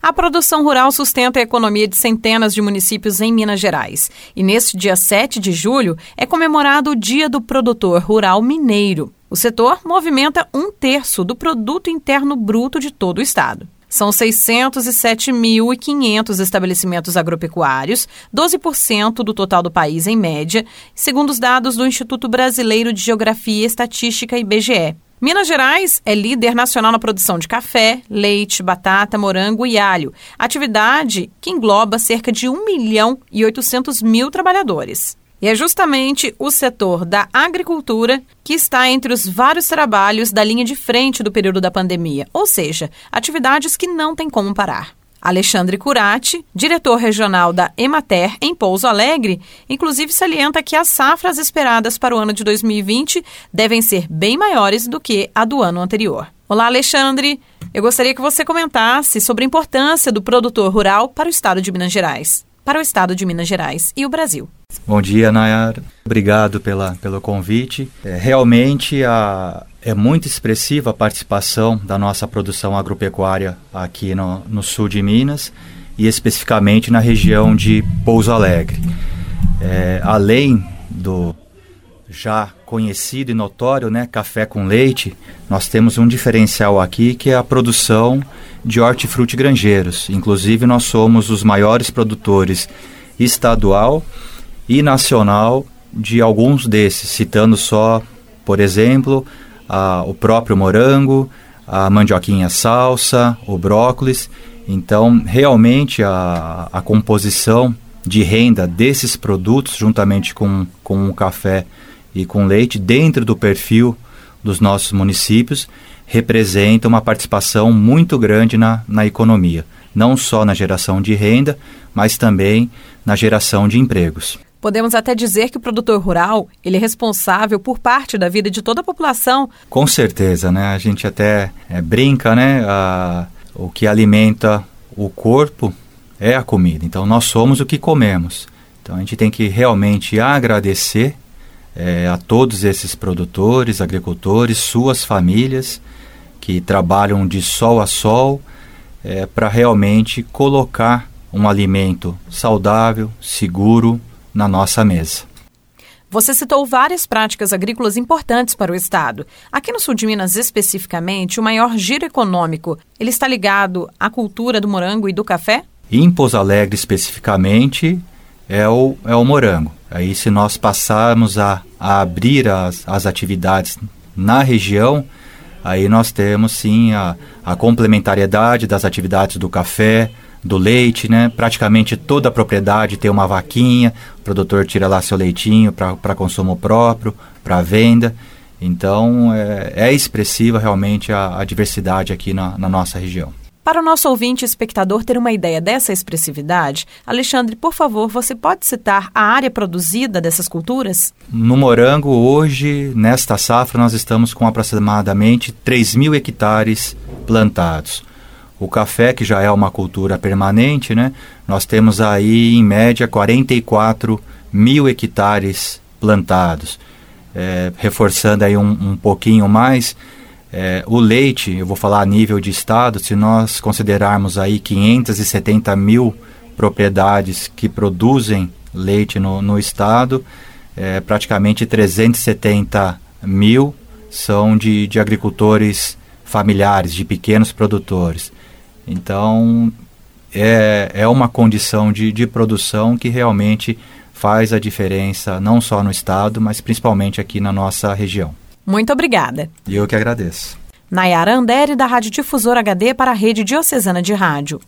A produção rural sustenta a economia de centenas de municípios em Minas Gerais. E neste dia 7 de julho é comemorado o Dia do Produtor Rural Mineiro. O setor movimenta um terço do produto interno bruto de todo o estado. São 607.500 estabelecimentos agropecuários, 12% do total do país em média, segundo os dados do Instituto Brasileiro de Geografia e Estatística IBGE. Minas Gerais é líder nacional na produção de café, leite, batata, morango e alho, atividade que engloba cerca de 1 milhão e 800 mil trabalhadores. E é justamente o setor da agricultura que está entre os vários trabalhos da linha de frente do período da pandemia, ou seja, atividades que não têm como parar. Alexandre Curati, diretor regional da Emater em Pouso Alegre, inclusive salienta que as safras esperadas para o ano de 2020 devem ser bem maiores do que a do ano anterior. Olá, Alexandre. Eu gostaria que você comentasse sobre a importância do produtor rural para o estado de Minas Gerais, para o estado de Minas Gerais e o Brasil. Bom dia, Nayara. Obrigado pela, pelo convite. É, realmente a, é muito expressiva a participação da nossa produção agropecuária aqui no, no sul de Minas e especificamente na região de Pouso Alegre. É, além do já conhecido e notório né, café com leite, nós temos um diferencial aqui que é a produção de hortifruti granjeiros. Inclusive, nós somos os maiores produtores estadual e nacional de alguns desses, citando só, por exemplo, a, o próprio morango, a mandioquinha salsa, o brócolis. Então, realmente, a, a composição de renda desses produtos, juntamente com, com o café e com leite, dentro do perfil dos nossos municípios, representa uma participação muito grande na, na economia, não só na geração de renda, mas também na geração de empregos. Podemos até dizer que o produtor rural ele é responsável por parte da vida de toda a população. Com certeza, né? A gente até é, brinca, né? O que alimenta o corpo é a comida. Então nós somos o que comemos. Então a gente tem que realmente agradecer é, a todos esses produtores, agricultores, suas famílias que trabalham de sol a sol é, para realmente colocar um alimento saudável, seguro, na nossa mesa. Você citou várias práticas agrícolas importantes para o Estado. Aqui no sul de Minas, especificamente, o maior giro econômico, ele está ligado à cultura do morango e do café? Em Pouso Alegre, especificamente, é o, é o morango. Aí, se nós passarmos a, a abrir as, as atividades na região, aí nós temos, sim, a, a complementariedade das atividades do café, do leite, né? Praticamente toda a propriedade tem uma vaquinha, o produtor tira lá seu leitinho para consumo próprio, para venda. Então é, é, expressiva realmente a, a diversidade aqui na, na nossa região. Para o nosso ouvinte e espectador ter uma ideia dessa expressividade, Alexandre, por favor, você pode citar a área produzida dessas culturas? No morango, hoje, nesta safra, nós estamos com aproximadamente 3 mil hectares plantados. O café, que já é uma cultura permanente, né? Nós temos aí, em média, 44 mil hectares plantados. É, reforçando aí um, um pouquinho mais, é, o leite, eu vou falar a nível de estado, se nós considerarmos aí 570 mil propriedades que produzem leite no, no estado, é, praticamente 370 mil são de, de agricultores familiares, de pequenos produtores. Então, é, é uma condição de, de produção que realmente faz a diferença não só no estado, mas principalmente aqui na nossa região. Muito obrigada. E eu que agradeço. Nayara Andere, da Rádio Difusor HD para a Rede Diocesana de Rádio.